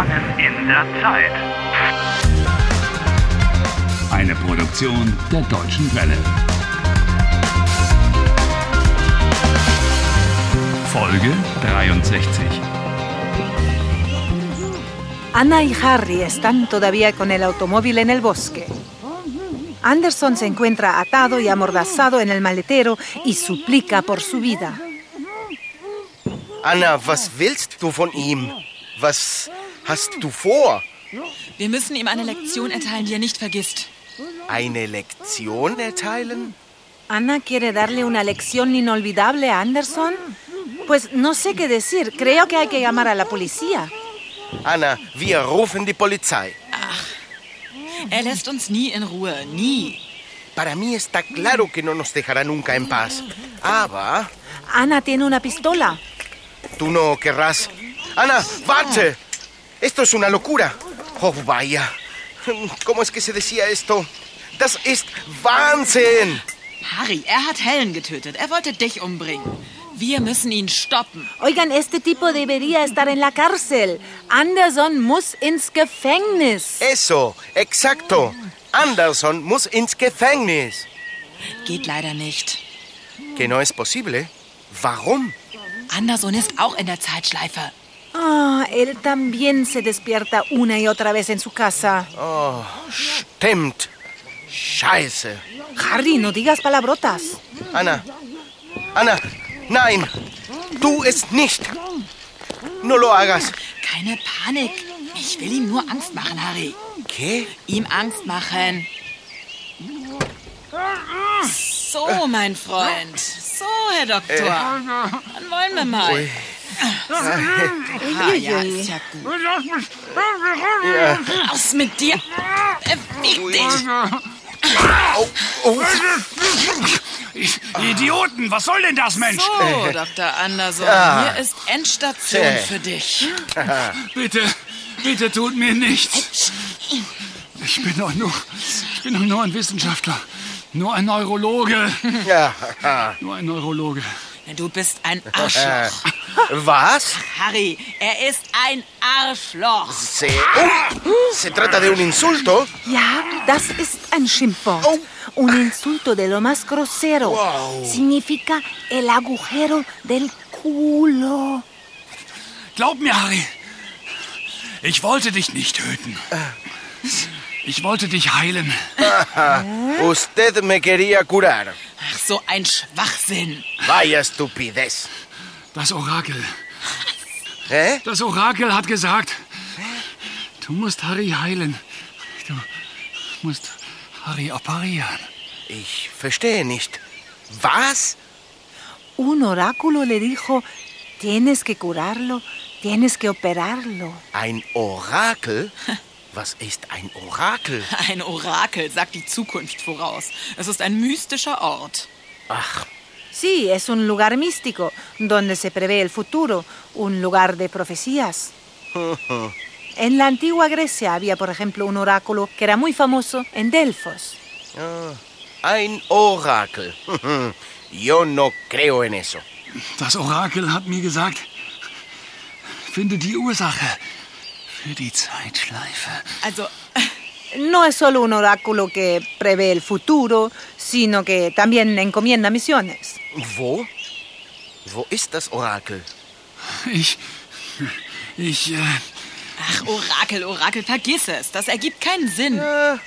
Gefangen in der Zeit. Eine Produktion der Deutschen Welle. Folge 63. Ana y Harry están todavía con el automóvil en el bosque. Anderson se encuentra atado y amordazado en el maletero y suplica por su vida. Anna, was willst du von ihm? Was hast du vor? Wir müssen ihm eine Lektion erteilen, die er nicht vergisst. Eine Lektion erteilen? Ana quiere darle una lección inolvidable a Anderson. Pues no sé qué decir. Creo que hay que llamar a la policía. Anna, wir rufen die Polizei. Er lässt uns nie in Ruhe, nie. Para mí está claro que no nos dejará nunca en paz. Aber Ana tiene una pistola. tú no querrás. Ana, warte. Esto es una locura. Oh, vaya. ¿Cómo es que se decía esto? Das ist Wahnsinn. Harry, er hat Helen getötet. Er wollte dich umbringen. Wir müssen ihn stoppen. Oigan, este tipo debería estar en la cárcel. Anderson muss ins Gefängnis. Eso, exacto. Anderson muss ins Gefängnis. Geht leider nicht. Que no es posible. Warum? Anderson ist auch in der Zeitschleife. Ah, él también se despierta una y otra vez en su casa. Oh, stimmt. Scheiße. Harry, no digas palabrotas. Anna. Anna, nein. Tu es nicht. No lo hagas. Keine Panik. Ich will ihm nur Angst machen, Harry. ¿Qué? Ihm Angst machen. So, mein Freund. So, Herr Doktor. Dann wollen wir mal. Ui. Ah, ja, ist ja gut. Ja. Aus mit dir. Beweg dich. Oh, Idioten, was soll denn das, Mensch? So, Dr. Anderson, Ja. hier ist Endstation für dich. Bitte, bitte tut mir nichts. Ich bin doch nur, ich bin doch nur ein Wissenschaftler. Nur ein Neurologe. ja. Nur ein Neurologe. Du bist ein Arschloch. Was? Harry, er ist ein Arschloch. Se, oh, se trata de un insulto. Ja, das ist ein Schimpfwort. Un insulto de lo más grosero. Wow. Significa el agujero del culo. Glaub mir, Harry. Ich wollte dich nicht töten. Ich wollte dich heilen. Usted me quería curar. So ein Schwachsinn. Vaya estupidez. Das Orakel. ¿Eh? Das Orakel hat gesagt, du musst Harry heilen. Du musst Harry operieren. Ich verstehe nicht. Was? Un oráculo le dijo, tienes que curarlo, tienes que operarlo. Ein Orakel? Was ist ein Orakel? Ein Orakel sagt die Zukunft voraus. Es ist ein mystischer Ort. Ach, Sí, es un lugar místico, donde se prevé el futuro, un lugar de profecías. En la antigua Grecia había, por ejemplo, un oráculo que era muy famoso en Delfos. ein Orakel. Yo no creo en eso. Das Orakel hat mir gesagt, finde die Ursache für die Zeitschleife. Also, No es solo un oráculo que prevé el futuro, sino que también encomienda misiones. Wo? Wo ist das Orakel? Ich, ich, äh, ach, Orakel, Orakel, vergiss es. Das ergibt keinen Sinn. Ah,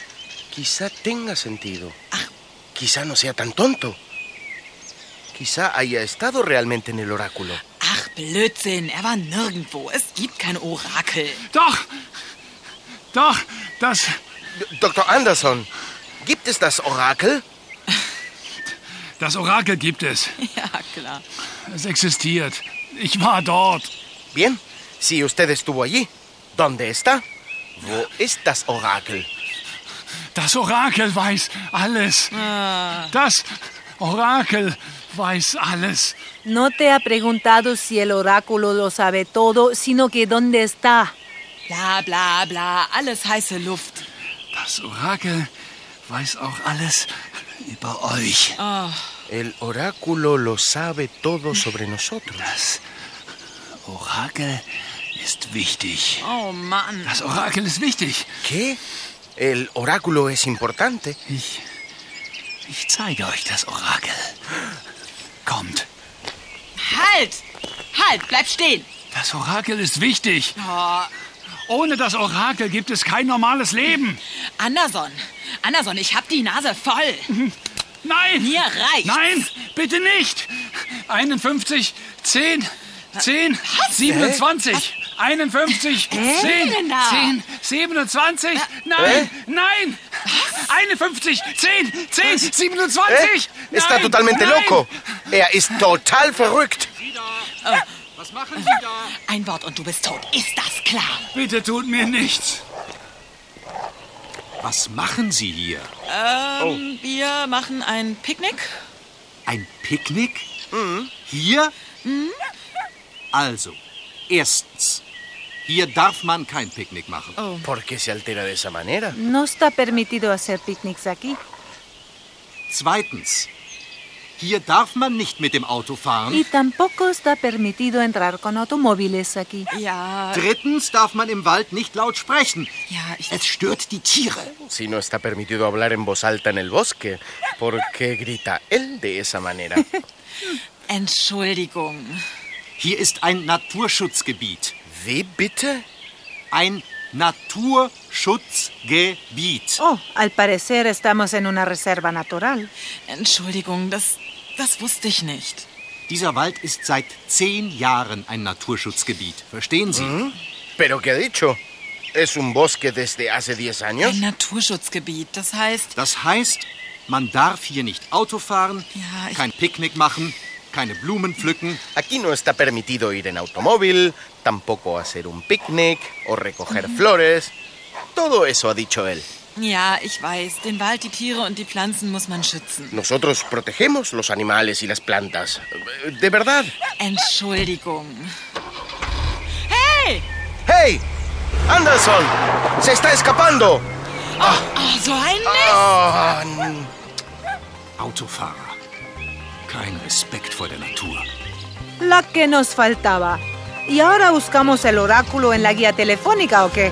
quizá tenga sentido. Quizá no sea tan tonto. Quizá haya estado realmente en el oráculo. Ach, Blödsinn. Er war nirgendwo. Es gibt kein Orakel. doch, doch, das, Dr. Anderson, gibt es das Orakel? das Orakel gibt es. Ja, klar. Es existiert. Ich war dort. Bien, si usted estuvo allí, ¿dónde está? Wo ist das Orakel? Das Orakel weiß alles. Das Orakel weiß alles. No te ha preguntado si el oráculo lo sabe todo, sino que dónde está. Bla, bla, bla. Alles heiße Luft. Das Orakel weiß auch alles über euch. El oráculo lo sabe todo sobre nosotros. Das Orakel ist wichtig. Oh Mann. Das Orakel ist wichtig. ¿Qué? El oráculo es importante. Ich. Ich zeige euch das Orakel. Kommt. Halt! Halt, bleib stehen. Das Orakel ist wichtig. Oh, Ohne das Orakel gibt es kein normales Leben. Anderson. Anderson, ich hab die Nase voll. Nein! Mir reicht's. Nein, bitte nicht! 51, 10, 10, 27, 51, 10, denn da? 10, 27, nein, nein! 51, 10, 10, 27! ¿Eh? Está nein, totalmente nein. loco. Er ist total verrückt. Was machen Sie da? Ein Wort und du bist tot. Ist das klar? Bitte tut mir nichts. Was machen Sie hier? Ähm, wir machen ein Picknick. Ein Picknick? Hier? Also, erstens, hier darf man kein Picknick machen. ¿Por qué se altera de esa manera? No está permitido hacer picnics aquí. Zweitens, hier darf man nicht mit dem Auto fahren. Y tampoco está permitido entrar con automóviles aquí. Ja, Drittens darf man im Wald nicht laut sprechen. ja, ich. Es stört die Tiere. Si no está permitido hablar en voz alta en el bosque, ¿por qué grita él de esa manera? Entschuldigung. Hier ist ein Naturschutzgebiet. ¿Wie bitte? Ein Naturschutzgebiet. Oh, al parecer estamos en una reserva natural. Entschuldigung, das, das wusste ich nicht. Dieser Wald ist seit zehn Jahren ein Naturschutzgebiet. Verstehen Sie? ¿Pero qué ha dicho? ¿Es un bosque desde hace 10 años? Ein Naturschutzgebiet, das heißt, Das heißt, man darf hier nicht Auto fahren, Ja, ich- kein Picknick machen, keine Blumen pflücken. Aquí no está permitido ir en automóvil, tampoco hacer un picnic o recoger flores. Todo eso ha dicho él. Ja, ich weiß, den Wald, die Tiere und die Pflanzen muss man schützen. Nosotros protegemos los animales y las plantas. De verdad. Entschuldigung. Hey! ¡Hey! ¡Anderson! ¡Se está escapando! Oh, so ein Mist! N- Autofahrer. Kein Respekt vor der Natur. La que nos faltaba. ¿Y ahora buscamos el oráculo en la guía telefónica o qué?